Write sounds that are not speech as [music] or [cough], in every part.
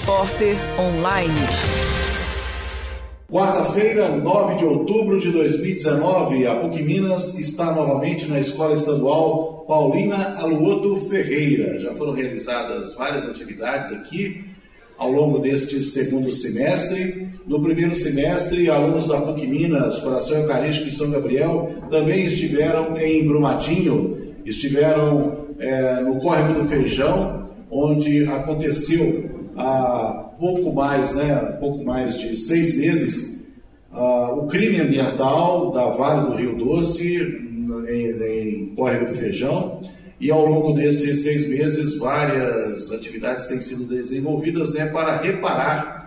Repórter Online. Quarta-feira, 9 de outubro de 2019, a PUC Minas está novamente na Escola Estadual Paulina Aluoto Ferreira. Já foram realizadas várias atividades aqui ao longo deste segundo semestre. No primeiro semestre, alunos da PUC Minas, Coração Eucarístico e São Gabriel também estiveram em Brumadinho, estiveram é, no Córrego do Feijão, onde aconteceu há pouco mais, né, pouco mais de seis meses, uh, o crime ambiental da Vale do Rio Doce, em, em Córrego do Feijão, e ao longo desses seis meses, várias atividades têm sido desenvolvidas né, para reparar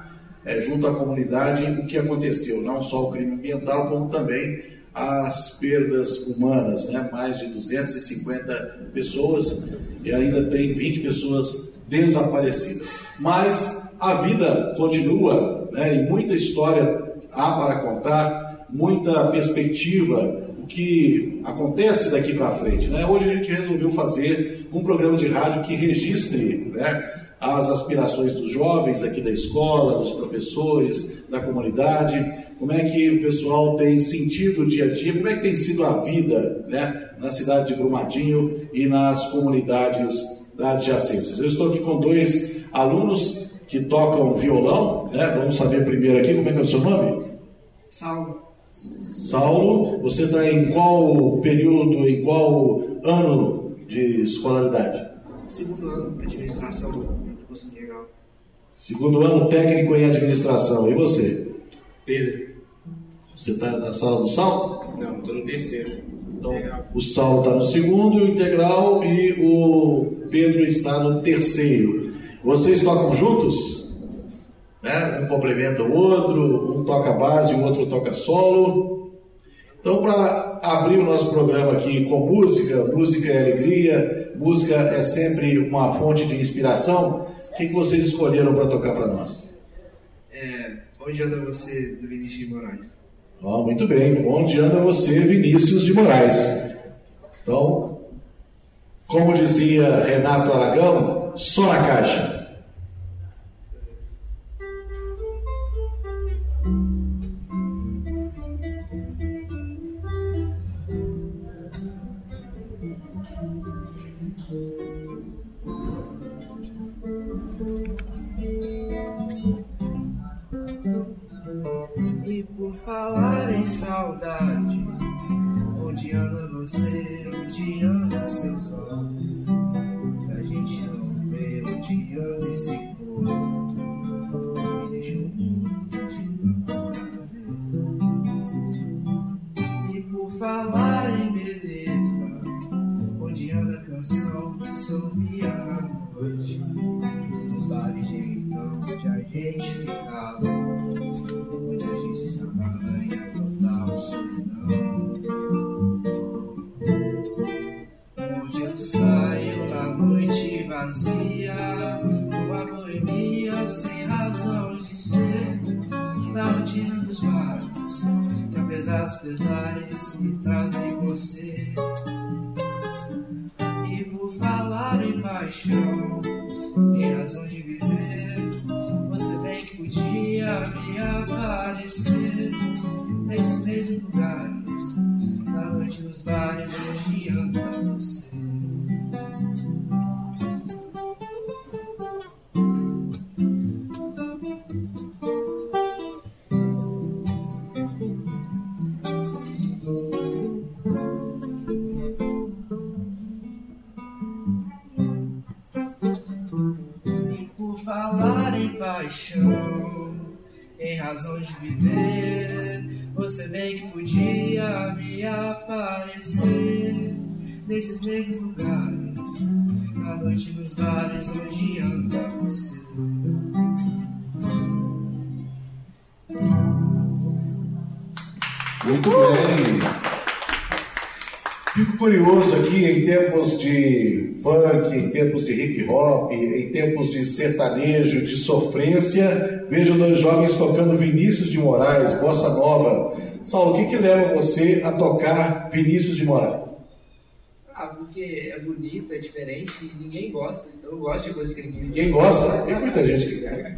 é, junto à comunidade o que aconteceu, não só o crime ambiental, como também as perdas humanas, né? mais de 250 pessoas e ainda tem 20 pessoas desaparecidas. Mas a vida continua né? e muita história há para contar, muita perspectiva o que acontece daqui para frente. Né? Hoje a gente resolveu fazer um programa de rádio que registre né, as aspirações dos jovens aqui da escola, dos professores, da comunidade, como é que o pessoal tem sentido o dia a dia, como é que tem sido a vida né, na cidade de Brumadinho e nas comunidades adjacentes. Eu estou aqui com dois alunos que tocam violão, né? vamos saber primeiro aqui como é que é o seu nome? Saulo. Saulo, você está em qual período, em qual ano de escolaridade? Segundo ano, administração do curso integral. Segundo ano, técnico em administração. E você? Pedro. Você está na sala do Saulo? Não, estou no terceiro. Então, o Saulo está no segundo, o integral, e o Pedro está no terceiro. Vocês tocam juntos? né? um complementa o outro, um toca base, o outro toca solo. Então, para abrir o nosso programa aqui com música, música é alegria, música é sempre uma fonte de inspiração. O que, que vocês escolheram para tocar para nós? É, onde anda você, do Vinícius de Moraes? Oh, muito bem, onde anda você, Vinícius de Moraes? Então, como dizia Renato Aragão, só na caixa. Razão de viver. Você bem que podia me aparecer nesses mesmos lugares, à noite nos bares onde anda você. Muito bem. Fico curioso aqui em tempos de funk, em tempos de hip hop, em tempos de sertanejo, de sofrência, vejo dois jovens tocando Vinícius de Moraes, bossa nova. Saulo, o que, que leva você a tocar Vinícius de Moraes? Ah, porque é bonito, é diferente e ninguém gosta. Então eu gosto de coisas que ninguém Ninguém gosta? Tem muita gente que gosta.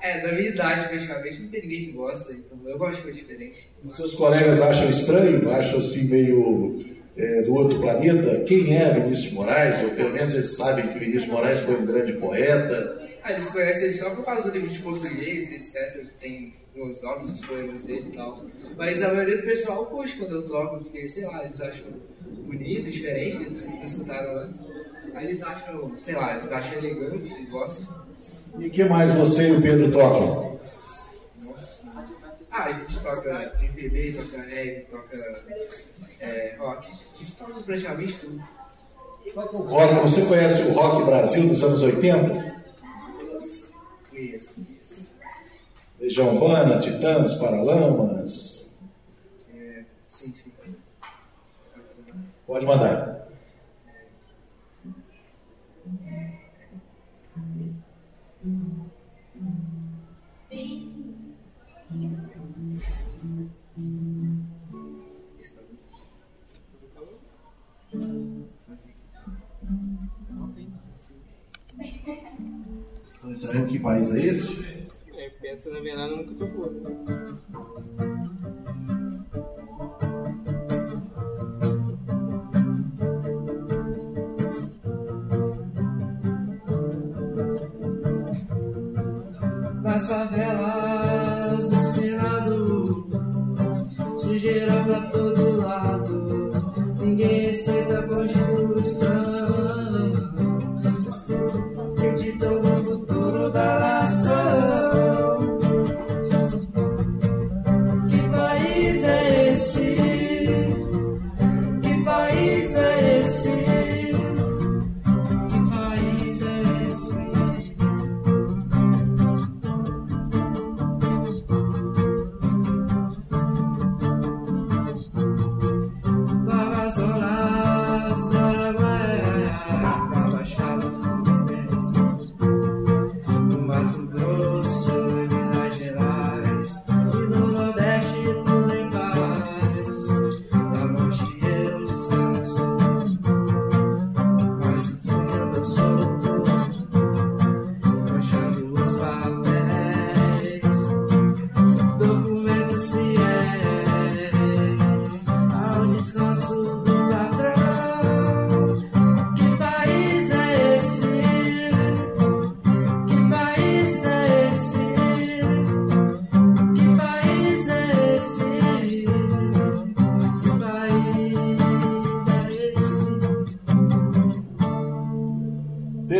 É, da minha idade praticamente não tem ninguém que gosta, então eu gosto de coisa diferente. Os seus colegas acham estranho, acham assim meio é, do outro planeta? Quem é Vinícius Moraes? Ou pelo menos eles sabem que Vinícius Moraes foi um grande poeta. Ah, eles conhecem ele só por causa do livro de português, etc. Que tem os nomes dos poemas dele e tal. Mas a maioria do pessoal curte quando eu toco, porque, sei lá, eles acham bonito, diferente, eles nunca escutaram antes. Aí eles acham, sei lá, eles acham elegante, gostam. E o que mais você e o Pedro tocam? Ah, a gente toca MPB, toca reggae, toca é, rock. A gente toca praticamente tudo. Rock, você conhece o Rock Brasil dos anos 80? Nossa, conheço, conheço. Legião Urbana, Titãs, Paralamas. É, sim, sim. Pode mandar. Sabem que país é esse? É, na verdade nunca tocou.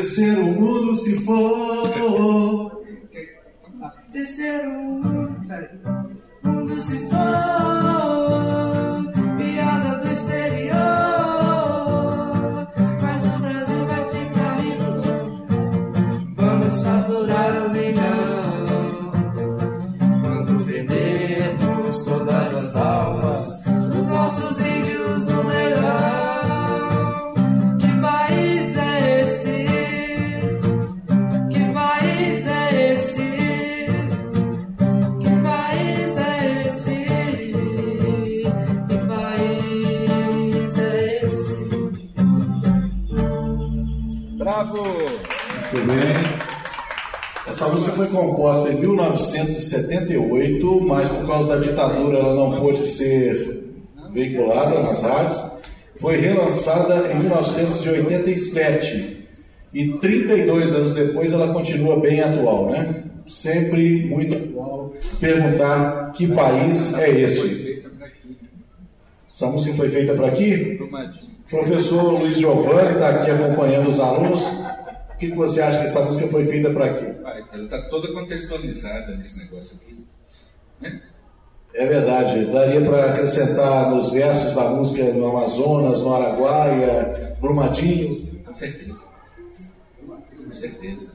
Descer o mundo se for. Descer o mundo, música foi composta em 1978, mas por causa da ditadura ela não pôde ser veiculada nas rádios. Foi relançada em 1987 e 32 anos depois ela continua bem atual, né? Sempre muito atual. Perguntar que país é esse? Essa música foi feita para aqui? Professor Luiz Giovanni está aqui acompanhando os alunos. O que que você acha que essa música foi feita para quê? Ela está toda contextualizada nesse negócio aqui. Né? É verdade, daria para acrescentar nos versos da música no Amazonas, no Araguaia, Brumadinho. Com certeza. Com certeza.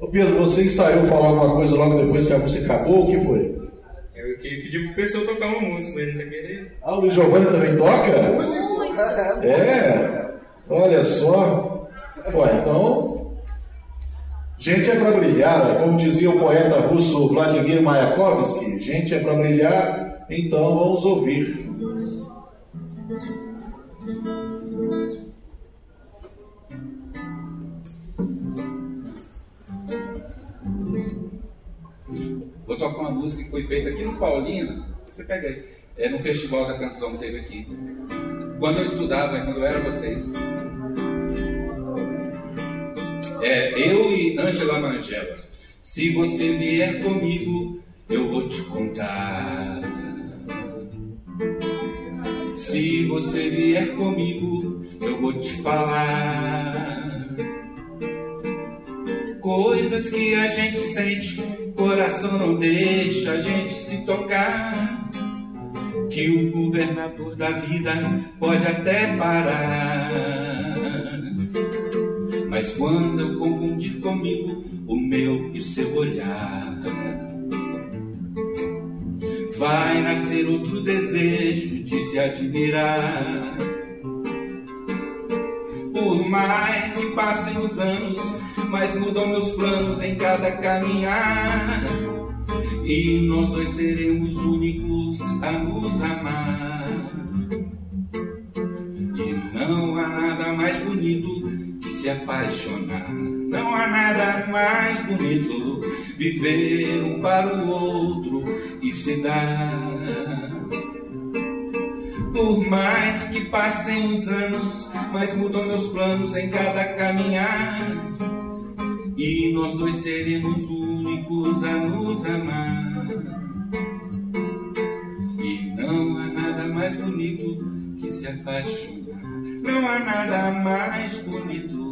Ô Pedro, você ensaiou falar alguma coisa logo depois que a música acabou? O que foi? Eu queria pedir pro professor tocar uma música, mas ele não tá querendo. Ah, o Luiz Giovanni também toca? É, olha só. Pô, então. Gente é para brilhar, né? como dizia o poeta russo Vladimir Mayakovsky, gente é para brilhar, então vamos ouvir. Vou tocar uma música que foi feita aqui no Paulina, você pega aí, é no festival da canção que teve aqui. Quando eu estudava, quando eu era vocês, é, eu e Ângela Mangela. Se você vier comigo, eu vou te contar. Se você vier comigo, eu vou te falar. Coisas que a gente sente, coração não deixa a gente se tocar. Que o governador da vida pode até parar. Mas quando eu confundir comigo o meu e seu olhar, vai nascer outro desejo de se admirar. Por mais que passem os anos, mas mudam meus planos em cada caminhar. E nós dois seremos únicos a nos amar. E não há nada mais bonito se apaixonar. Não há nada mais bonito viver um para o outro e se dar. Por mais que passem os anos, mas mudam meus planos em cada caminhar. E nós dois seremos únicos a nos amar. E não há nada mais bonito que se apaixonar. Não há nada mais bonito.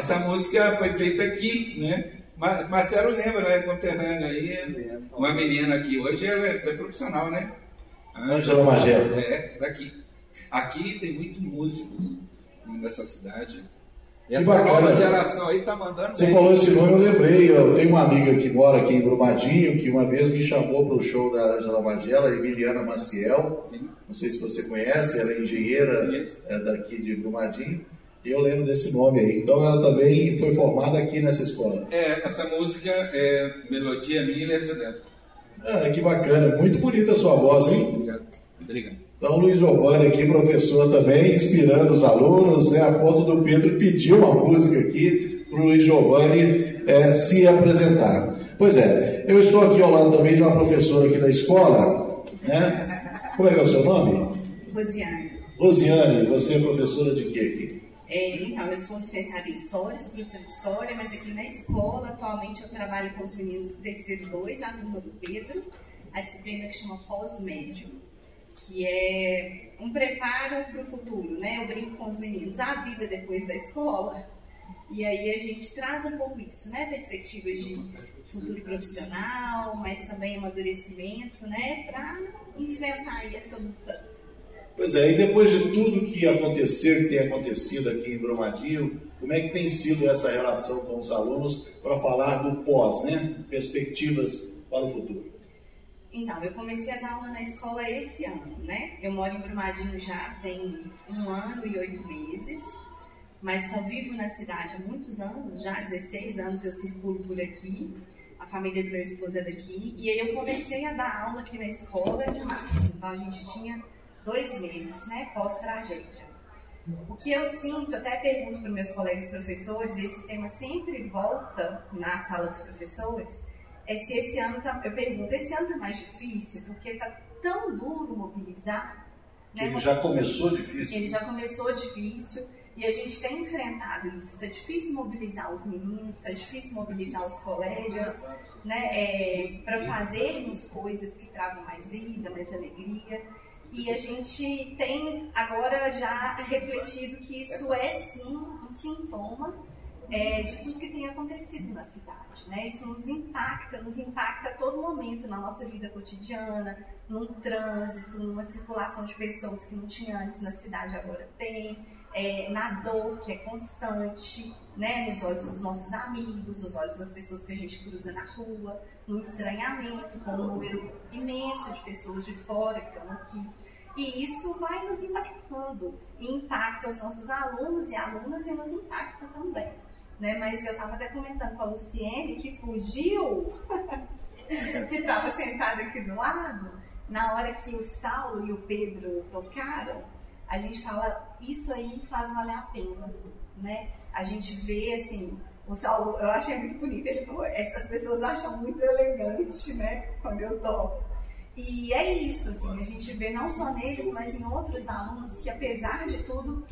Essa música foi feita aqui, né? Mar- Marcelo lembra, né? Conterrânea aí. Uma menina aqui. Hoje ela é, é profissional, né? Ângela Magela. É, daqui. Aqui tem muito músico nessa cidade. E essa nova geração aí tá mandando Você bem. falou esse nome, eu lembrei. Eu tenho uma amiga que mora aqui em Brumadinho, que uma vez me chamou para o show da Angela Magela, Emiliana Maciel. Sim. Não sei se você conhece, ela é engenheira é, daqui de Brumadinho. E eu lembro desse nome aí. Então ela também foi formada aqui nessa escola. É, essa música é melodia minha e letra dela. Ah, que bacana. Muito bonita a sua voz, hein? Obrigado. Obrigado. Então, Luiz Giovanni aqui, professor também, inspirando os alunos, né, a ponto do Pedro pedir uma música aqui para o Luiz Giovanni eh, se apresentar. Pois é, eu estou aqui ao lado também de uma professora aqui da escola, né? Como é que é o seu nome? Rosiane. Rosiane, você é professora de quê aqui? É, então, eu sou licenciada em História, sou professora de História, mas aqui na escola, atualmente, eu trabalho com os meninos do terceiro 2, a turma do Pedro, a disciplina que chama pós-médio, que é um preparo para o futuro, né? Eu brinco com os meninos, a vida depois da escola. E aí a gente traz um pouco isso, né? Perspectivas de futuro profissional, mas também amadurecimento, né? Para enfrentar aí essa luta Pois é, e depois de tudo que aconteceu, que tem acontecido aqui em Brumadinho, como é que tem sido essa relação com os alunos para falar do pós, né? Perspectivas para o futuro. Então, eu comecei a dar aula na escola esse ano, né? Eu moro em Brumadinho já tem um ano e oito meses, mas convivo na cidade há muitos anos, já há 16 anos eu circulo por aqui, a família do meu esposo é daqui, e aí eu comecei a dar aula aqui na escola em março, então a gente tinha dois meses, né, pós-tragédia. O que eu sinto, até pergunto para meus colegas professores, e esse tema sempre volta na sala dos professores, é se esse ano tá, eu pergunto, esse ano tá mais difícil porque tá tão duro mobilizar, né? Ele já começou difícil. Ele já começou difícil e a gente tem enfrentado isso. Está difícil mobilizar os meninos, está difícil mobilizar os colegas, né? É, para fazermos coisas que tragam mais vida, mais alegria. E a gente tem agora já refletido que isso é sim um sintoma é, de tudo que tem acontecido na cidade. Né? Isso nos impacta, nos impacta a todo momento na nossa vida cotidiana, no trânsito, numa circulação de pessoas que não tinha antes na cidade, agora tem, é, na dor que é constante, né? nos olhos dos nossos amigos, nos olhos das pessoas que a gente cruza na rua, no estranhamento com um número imenso de pessoas de fora que estão aqui. E isso vai nos impactando, impacta os nossos alunos e alunas e nos impacta também. Né? Mas eu estava até comentando com a Luciene que fugiu, [laughs] que estava sentada aqui do lado, na hora que o Saulo e o Pedro tocaram, a gente fala, isso aí faz valer a pena, né? A gente vê, assim, o Saulo, eu achei muito bonito. Ele falou: essas pessoas acham muito elegante, né? Quando eu toco. E é isso, assim, a gente vê não só neles, mas em outros alunos que, apesar de tudo,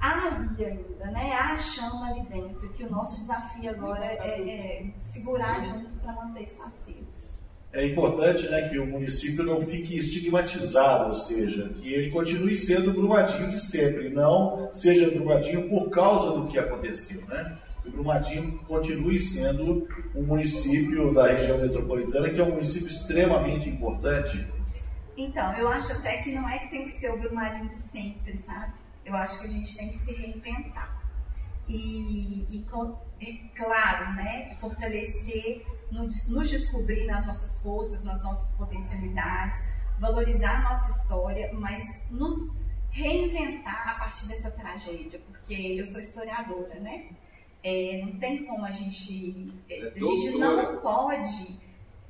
há ali ainda, né? Há a chama ali dentro, que o nosso desafio agora é, é segurar junto para manter isso aceso. É importante né, que o município não fique estigmatizado, ou seja, que ele continue sendo Brumadinho de sempre, não seja Brumadinho por causa do que aconteceu. Né? Que o Brumadinho continue sendo um município da região metropolitana, que é um município extremamente importante. Então, eu acho até que não é que tem que ser o Brumadinho de sempre, sabe? Eu acho que a gente tem que se reinventar. E, e é claro, né, fortalecer, nos, nos descobrir nas nossas forças, nas nossas potencialidades, valorizar a nossa história, mas nos reinventar a partir dessa tragédia, porque eu sou historiadora, né? É, não tem como a gente. É, a gente não pode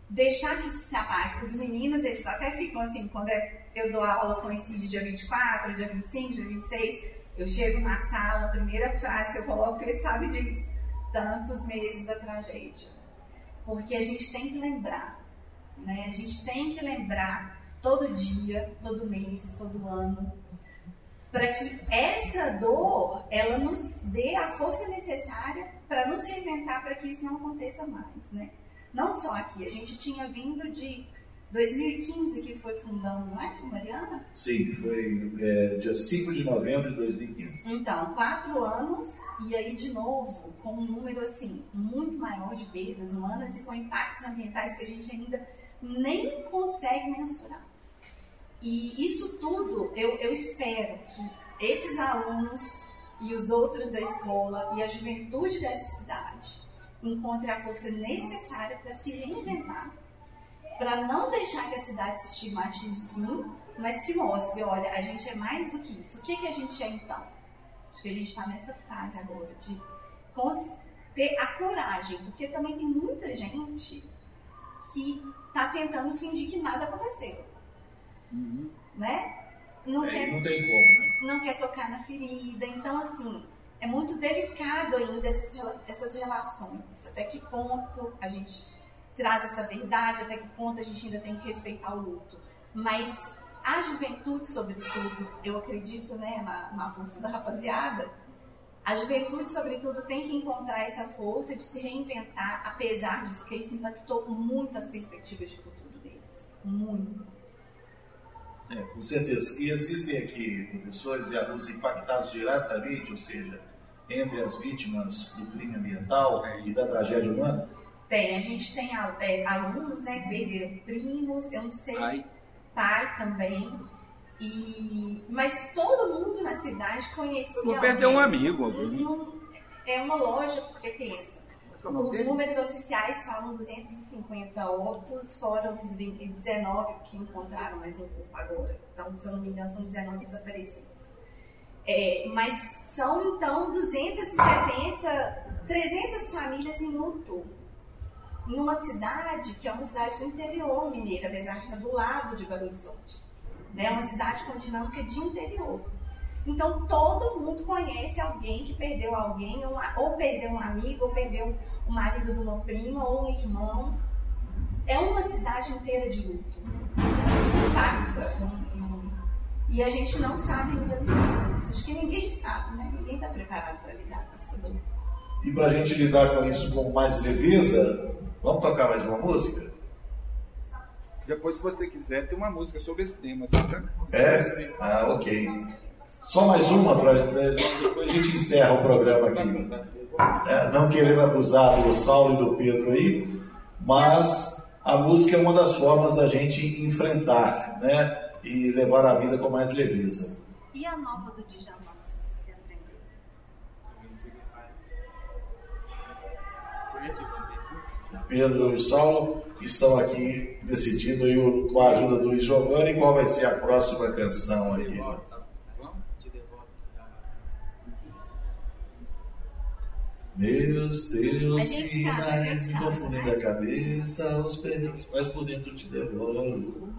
deixar que isso se apague. Os meninos, eles até ficam assim, quando é eu dou aula coincide dia 24, dia 25, dia 26, eu chego na sala, a primeira frase que eu coloco, ele sabe disso, tantos meses da tragédia. Porque a gente tem que lembrar, né? A gente tem que lembrar todo dia, todo mês, todo ano, para que essa dor, ela nos dê a força necessária para nos reinventar para que isso não aconteça mais, né? Não só aqui, a gente tinha vindo de 2015 que foi fundando, não é, Mariana? Sim, foi é, dia 5 de novembro de 2015. Então, quatro anos e aí de novo com um número assim muito maior de perdas humanas e com impactos ambientais que a gente ainda nem consegue mensurar. E isso tudo eu, eu espero que esses alunos e os outros da escola e a juventude dessa cidade encontrem a força necessária para se reinventar para não deixar que a cidade se estigmatize sim, mas que mostre, olha, a gente é mais do que isso. O que, que a gente é então? Acho que a gente está nessa fase agora de ter a coragem, porque também tem muita gente que está tentando fingir que nada aconteceu, uhum. né? Não, é, quer, não tem como, né? Não quer tocar na ferida, então assim é muito delicado ainda essas, essas relações. Até que ponto a gente traz essa verdade, até que ponto a gente ainda tem que respeitar o luto. Mas a juventude, sobretudo, eu acredito né, na, na força da rapaziada, a juventude, sobretudo, tem que encontrar essa força de se reinventar, apesar de que isso impactou muito as perspectivas de futuro deles. Muito. É, com certeza. E existem aqui professores e alunos impactados diretamente, ou seja, entre as vítimas do crime ambiental e da tragédia humana? Tem, a gente tem é, alunos, né, que perderam primos, eu não sei, pai, pai também. E, mas todo mundo na cidade conhecia. Vou perder um amigo. Alguém. é uma loja, porque pensa. Os números oficiais falam 250 óbitos, fora os 20, 19 que encontraram mais um pouco agora. Então, se eu não me engano, são 19 desaparecidos. É, mas são, então, 270, 300 famílias em luto em uma cidade que é uma cidade do interior mineiro, apesar de estar do lado de Belo Horizonte. Né? É uma cidade com dinâmica de interior. Então todo mundo conhece alguém que perdeu alguém, ou, ou perdeu um amigo, ou perdeu o marido de uma prima, ou um irmão. É uma cidade inteira de luto. Isso impacta. E a gente não sabe ainda lidar com isso. Acho que ninguém sabe, né? Ninguém está preparado para lidar com essa dor. E para a gente lidar com isso com mais leveza, Vamos tocar mais uma música? Depois, se você quiser, tem uma música sobre esse tema. Tá? É? Ah, ok. Só mais uma, para depois a gente encerra o programa aqui. É, não querendo abusar do Saulo e do Pedro aí, mas a música é uma das formas da gente enfrentar né, e levar a vida com mais leveza. E a nova do Djalma, você aprendeu? Pedro e Saulo estão aqui decidindo aí, com a ajuda do Luiz Giovanni qual vai ser a próxima canção aqui. Meus teus sinais me confundem da cabeça aos pés, mas por dentro te devoro.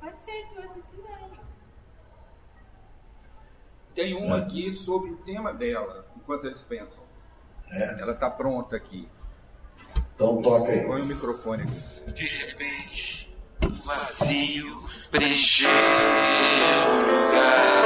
Pode ser que vocês tem uma aqui sobre o tema dela, enquanto eles pensam. É. Ela está pronta aqui. Então toca aí. Põe o microfone aqui. De repente, o vazio preencheu o lugar.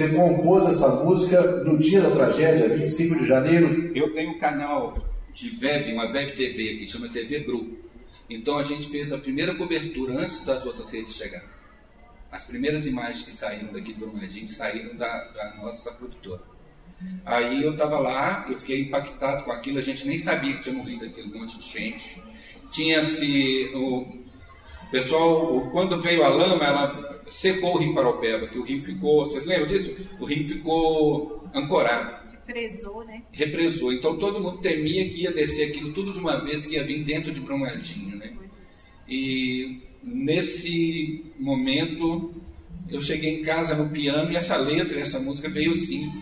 Você compôs essa música no dia da tragédia, 25 de janeiro. Eu tenho um canal de web, uma web TV que chama TV Grupo. Então a gente fez a primeira cobertura antes das outras redes chegarem. As primeiras imagens que saíram daqui do Brumadinho saíram da, da nossa produtora. Aí eu estava lá, eu fiquei impactado com aquilo, a gente nem sabia que tinha morrido aquele monte de gente. Tinha-se pessoal, quando veio a lama, ela secou o rio Paraupeba, que o rio ficou, vocês lembram disso? O rio ficou ancorado Prezou, né? represou. Então todo mundo temia que ia descer aquilo tudo de uma vez, que ia vir dentro de Brumadinho, né? E nesse momento eu cheguei em casa no piano e essa letra, essa música veio assim,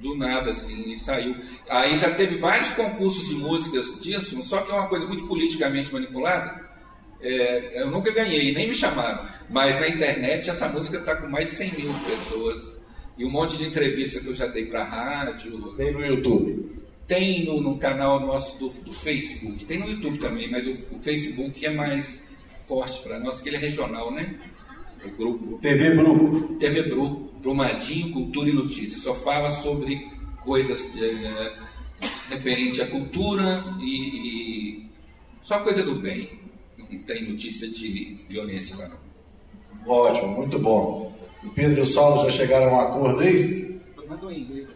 do nada assim, e saiu. Aí já teve vários concursos de músicas disso, só que é uma coisa muito politicamente manipulada. É, eu nunca ganhei, nem me chamaram. Mas na internet essa música está com mais de 100 mil pessoas. E um monte de entrevista que eu já dei para rádio. Tem no YouTube. Tem no, no canal nosso do, do Facebook. Tem no YouTube também, mas o, o Facebook é mais forte para nós, que ele é regional, né? O grupo TV Bru. TV Bru, Brumadinho, Cultura e Notícias. Só fala sobre coisas é, referente à cultura e, e só coisa do bem. Não tem notícia de violência lá não. Ótimo, muito bom. O Pedro e o Saulo já chegaram a um acordo aí? Mandou em inglês.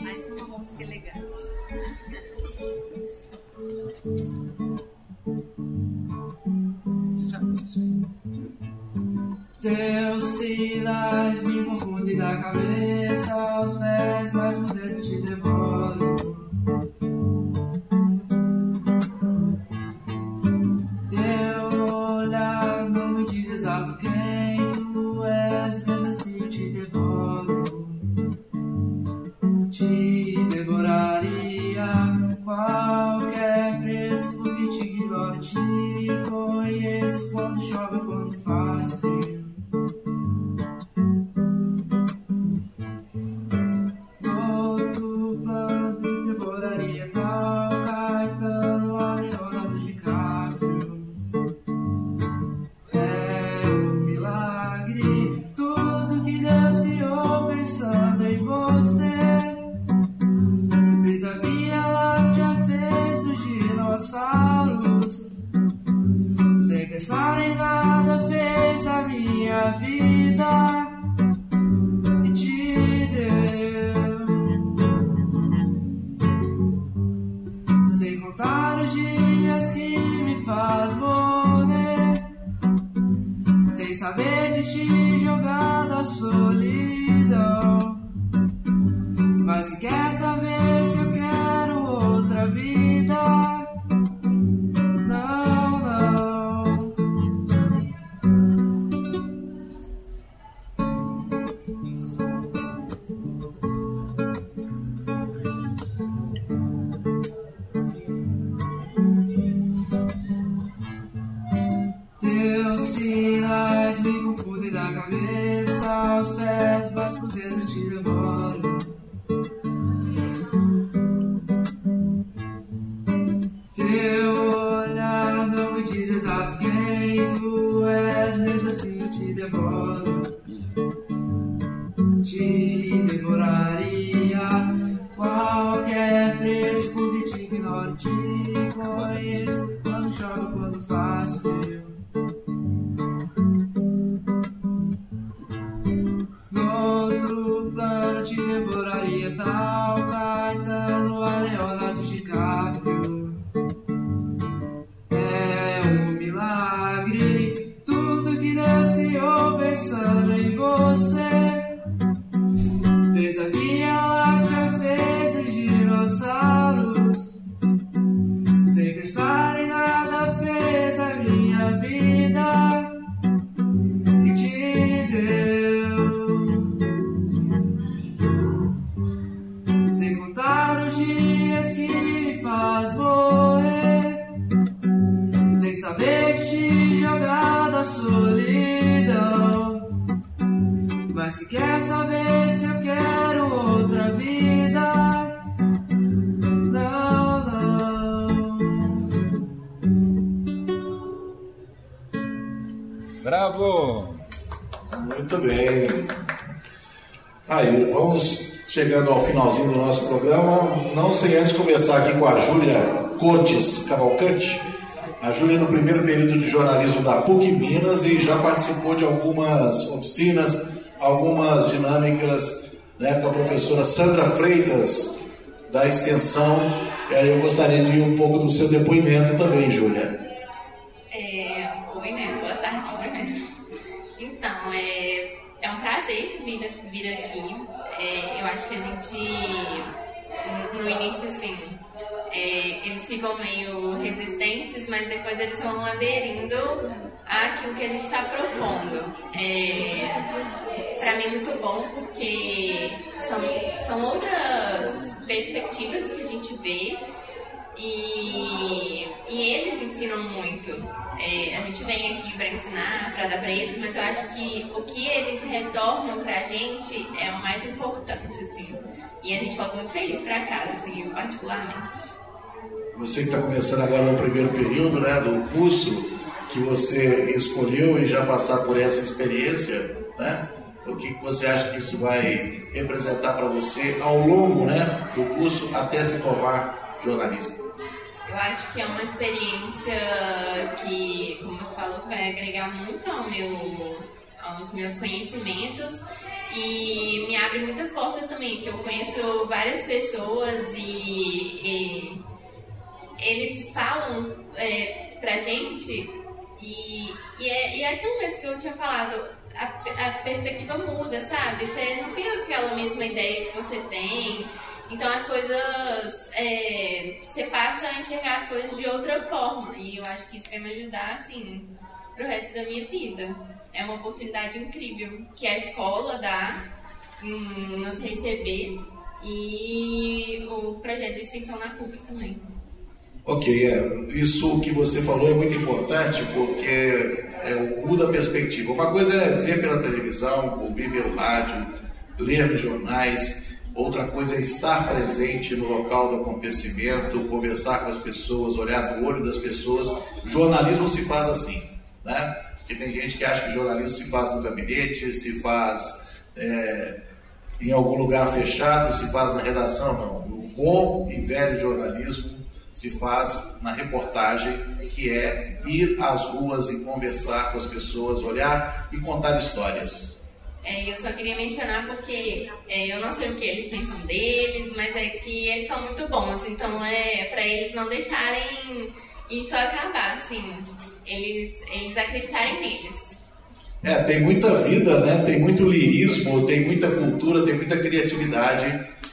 Mais uma música elegante. Teus sinais me confundem da cabeça aos pés, mas cabeça aos pés, mas por dentro te devoro. Chegando ao finalzinho do nosso programa. Não sem antes conversar aqui com a Júlia Cortes Cavalcante. A Júlia é do primeiro período de jornalismo da PUC Minas e já participou de algumas oficinas, algumas dinâmicas né, com a professora Sandra Freitas, da extensão. E aí eu gostaria de ir um pouco do seu depoimento também, Júlia. É, oi, né? Boa tarde primeiro. Então, é, é um prazer vir, vir aqui. É, eu acho que a gente, no início, assim, é, eles ficam meio resistentes, mas depois eles vão aderindo àquilo que a gente está propondo. É, para mim é muito bom porque são, são outras perspectivas que a gente vê e, e eles ensinam muito. É, a gente vem aqui para ensinar, para dar para eles, mas eu acho que o que eles retornam para a gente é o mais importante, assim. E a gente volta muito feliz para casa, assim, particularmente. Você que está começando agora no primeiro período né, do curso, que você escolheu e já passar por essa experiência, né? O que você acha que isso vai representar para você ao longo né, do curso até se formar jornalista? Eu acho que é uma experiência que, como você falou, vai agregar muito ao meu, aos meus conhecimentos e me abre muitas portas também, que eu conheço várias pessoas e, e eles falam é, pra gente e, e, é, e é aquilo mesmo que eu tinha falado, a, a perspectiva muda, sabe? Você não fica com aquela mesma ideia que você tem. Então as coisas. É, você passa a enxergar as coisas de outra forma. E eu acho que isso vai me ajudar, assim, pro resto da minha vida. É uma oportunidade incrível que a escola dá nos receber e o projeto de extensão na CUC também. Ok, é, isso que você falou é muito importante porque é, muda a perspectiva. Uma coisa é ver pela televisão, ouvir pelo rádio, ler nos jornais. Outra coisa é estar presente no local do acontecimento, conversar com as pessoas, olhar no olho das pessoas. Jornalismo se faz assim, né? Porque tem gente que acha que jornalismo se faz no gabinete, se faz é, em algum lugar fechado, se faz na redação. Não. O bom e velho jornalismo se faz na reportagem, que é ir às ruas e conversar com as pessoas, olhar e contar histórias. É, eu só queria mencionar porque é, eu não sei o que eles pensam deles, mas é que eles são muito bons, então é para eles não deixarem isso acabar, assim, eles, eles acreditarem neles. É, tem muita vida, né? Tem muito lirismo, tem muita cultura, tem muita criatividade,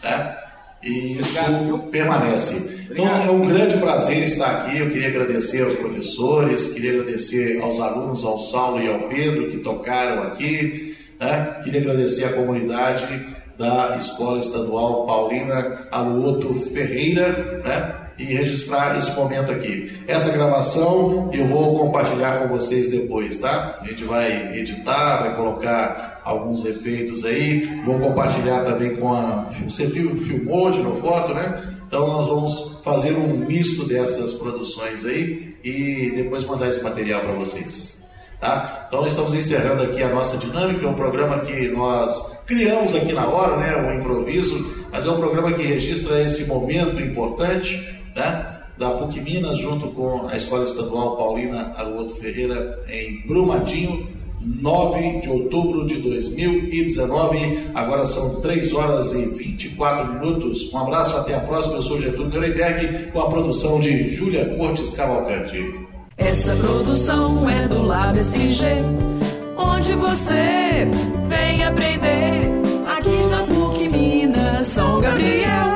né? E isso permanece. Então é um grande prazer estar aqui. Eu queria agradecer aos professores, queria agradecer aos alunos, ao Saulo e ao Pedro que tocaram aqui. Né? Queria agradecer à comunidade da Escola Estadual Paulina Aluoto Ferreira. Né? e registrar esse momento aqui. Essa gravação eu vou compartilhar com vocês depois, tá? A gente vai editar, vai colocar alguns efeitos aí, vou compartilhar também com a. Você filmou, tirou foto, né? Então nós vamos fazer um misto dessas produções aí e depois mandar esse material para vocês. Tá? Então estamos encerrando aqui a nossa dinâmica, é um programa que nós criamos aqui na hora, né, o improviso, mas é um programa que registra esse momento importante, né, da PUC Minas junto com a Escola Estadual Paulina Aruoto Ferreira em Brumadinho, 9 de outubro de 2019. Agora são 3 horas e 24 minutos. Um abraço, até a próxima. Eu sou Getúlio Nuremberg, com a produção de Júlia Cortes Cavalcante. Essa produção é do Lab SG, onde você vem aprender. Aqui na PUC Minas, São Gabriel.